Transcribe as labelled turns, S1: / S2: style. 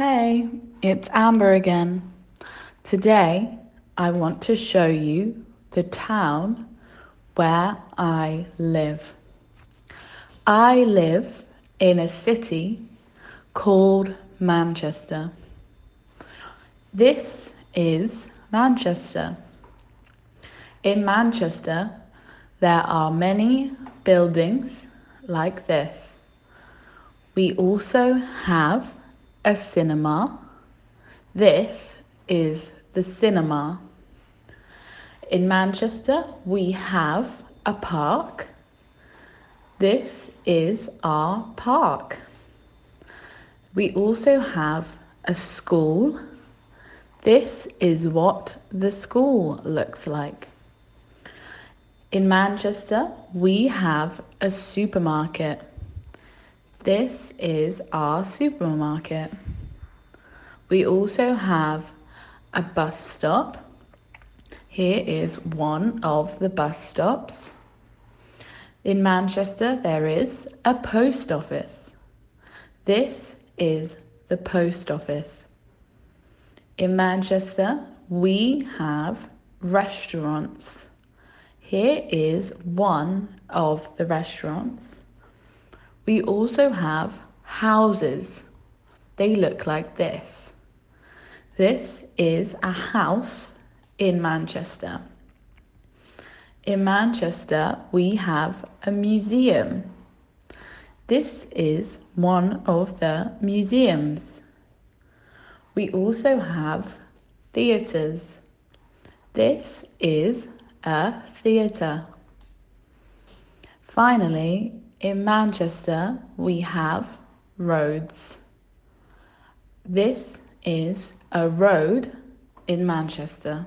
S1: Hey, it's Amber again. Today I want to show you the town where I live. I live in a city called Manchester. This is Manchester. In Manchester, there are many buildings like this. We also have a cinema. This is the cinema. In Manchester, we have a park. This is our park. We also have a school. This is what the school looks like. In Manchester, we have a supermarket. This is our supermarket. We also have a bus stop. Here is one of the bus stops. In Manchester, there is a post office. This is the post office. In Manchester, we have restaurants. Here is one of the restaurants. We also have houses. They look like this. This is a house in Manchester. In Manchester, we have a museum. This is one of the museums. We also have theatres. This is a theatre. Finally, in Manchester, we have roads. This is a road in Manchester.